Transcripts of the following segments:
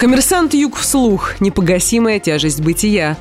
Коммерсант Юг вслух. Непогасимая тяжесть бытия.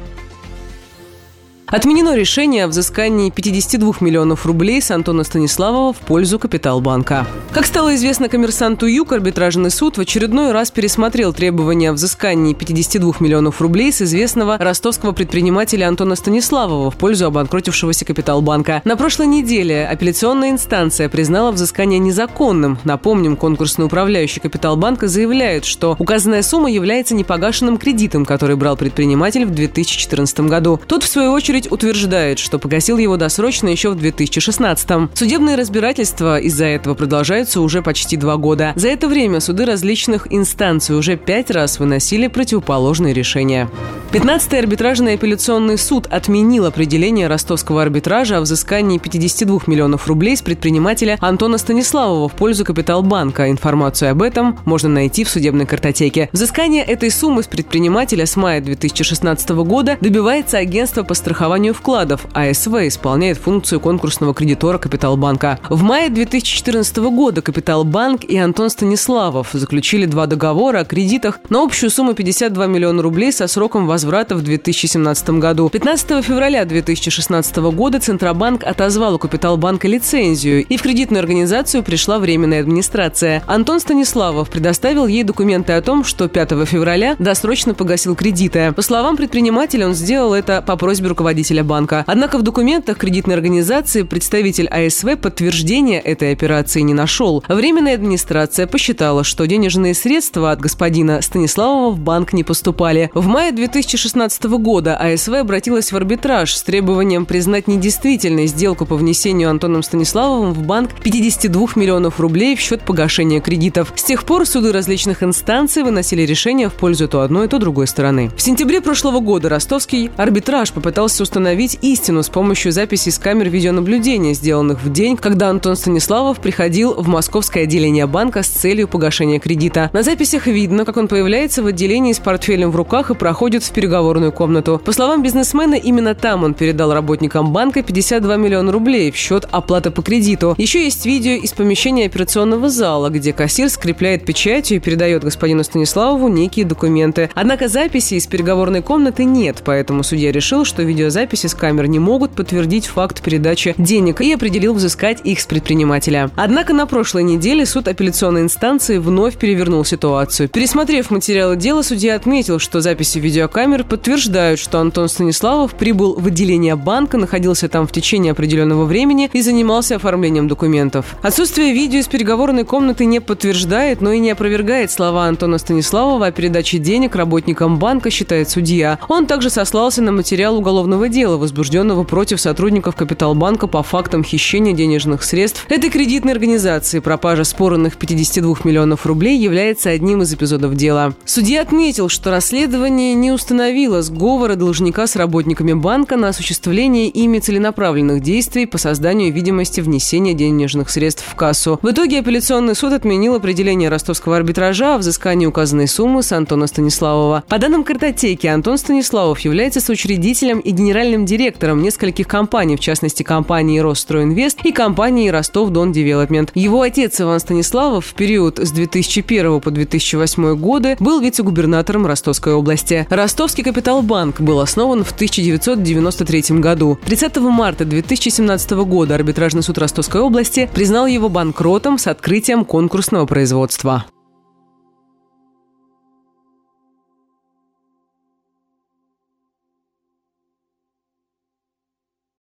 Отменено решение о взыскании 52 миллионов рублей с Антона Станиславова в пользу Капиталбанка. Как стало известно коммерсанту ЮК, арбитражный суд в очередной раз пересмотрел требования о взыскании 52 миллионов рублей с известного ростовского предпринимателя Антона Станиславова в пользу обанкротившегося Капиталбанка. На прошлой неделе апелляционная инстанция признала взыскание незаконным. Напомним, конкурсный управляющий Капиталбанка заявляет, что указанная сумма является непогашенным кредитом, который брал предприниматель в 2014 году. Тот, в свою очередь, очередь, утверждает, что погасил его досрочно еще в 2016-м. Судебные разбирательства из-за этого продолжаются уже почти два года. За это время суды различных инстанций уже пять раз выносили противоположные решения. 15-й арбитражный апелляционный суд отменил определение ростовского арбитража о взыскании 52 миллионов рублей с предпринимателя Антона Станиславова в пользу Капиталбанка. Информацию об этом можно найти в судебной картотеке. Взыскание этой суммы с предпринимателя с мая 2016 года добивается агентство по страхованию вкладов. АСВ исполняет функцию конкурсного кредитора Капиталбанка. В мае 2014 года Капиталбанк и Антон Станиславов заключили два договора о кредитах на общую сумму 52 миллиона рублей со сроком возврата в 2017 году. 15 февраля 2016 года Центробанк отозвал у Капиталбанка лицензию, и в кредитную организацию пришла временная администрация. Антон Станиславов предоставил ей документы о том, что 5 февраля досрочно погасил кредиты. По словам предпринимателя, он сделал это по просьбе руководителя банка. Однако в документах кредитной организации представитель АСВ подтверждения этой операции не нашел. Временная администрация посчитала, что денежные средства от господина Станиславова в банк не поступали. В мае 2016 года АСВ обратилась в арбитраж с требованием признать недействительной сделку по внесению Антоном Станиславовым в банк 52 миллионов рублей в счет погашения кредитов. С тех пор суды различных инстанций выносили решения в пользу то одной, то другой стороны. В сентябре прошлого года ростовский арбитраж попытался установить истину с помощью записей с камер видеонаблюдения, сделанных в день, когда Антон Станиславов приходил в московское отделение банка с целью погашения кредита. На записях видно, как он появляется в отделении с портфелем в руках и проходит в переговорную комнату. По словам бизнесмена, именно там он передал работникам банка 52 миллиона рублей в счет оплаты по кредиту. Еще есть видео из помещения операционного зала, где кассир скрепляет печатью и передает господину Станиславову некие документы. Однако записи из переговорной комнаты нет, поэтому судья решил, что видеозапись записи с камер не могут подтвердить факт передачи денег и определил взыскать их с предпринимателя. Однако на прошлой неделе суд апелляционной инстанции вновь перевернул ситуацию. Пересмотрев материалы дела, судья отметил, что записи видеокамер подтверждают, что Антон Станиславов прибыл в отделение банка, находился там в течение определенного времени и занимался оформлением документов. Отсутствие видео из переговорной комнаты не подтверждает, но и не опровергает слова Антона Станиславова о передаче денег работникам банка, считает судья. Он также сослался на материал уголовного дела, возбужденного против сотрудников Капиталбанка по фактам хищения денежных средств этой кредитной организации. Пропажа спорных 52 миллионов рублей является одним из эпизодов дела. Судья отметил, что расследование не установило сговора должника с работниками банка на осуществление ими целенаправленных действий по созданию видимости внесения денежных средств в кассу. В итоге апелляционный суд отменил определение ростовского арбитража о взыскании указанной суммы с Антона Станиславова. По данным картотеки, Антон Станиславов является соучредителем и генеральным директором нескольких компаний, в частности компании «Росстройинвест» и компании «Ростов-Дон Девелопмент». Его отец Иван Станиславов в период с 2001 по 2008 годы был вице-губернатором Ростовской области. Ростовский капиталбанк был основан в 1993 году. 30 марта 2017 года арбитражный суд Ростовской области признал его банкротом с открытием конкурсного производства.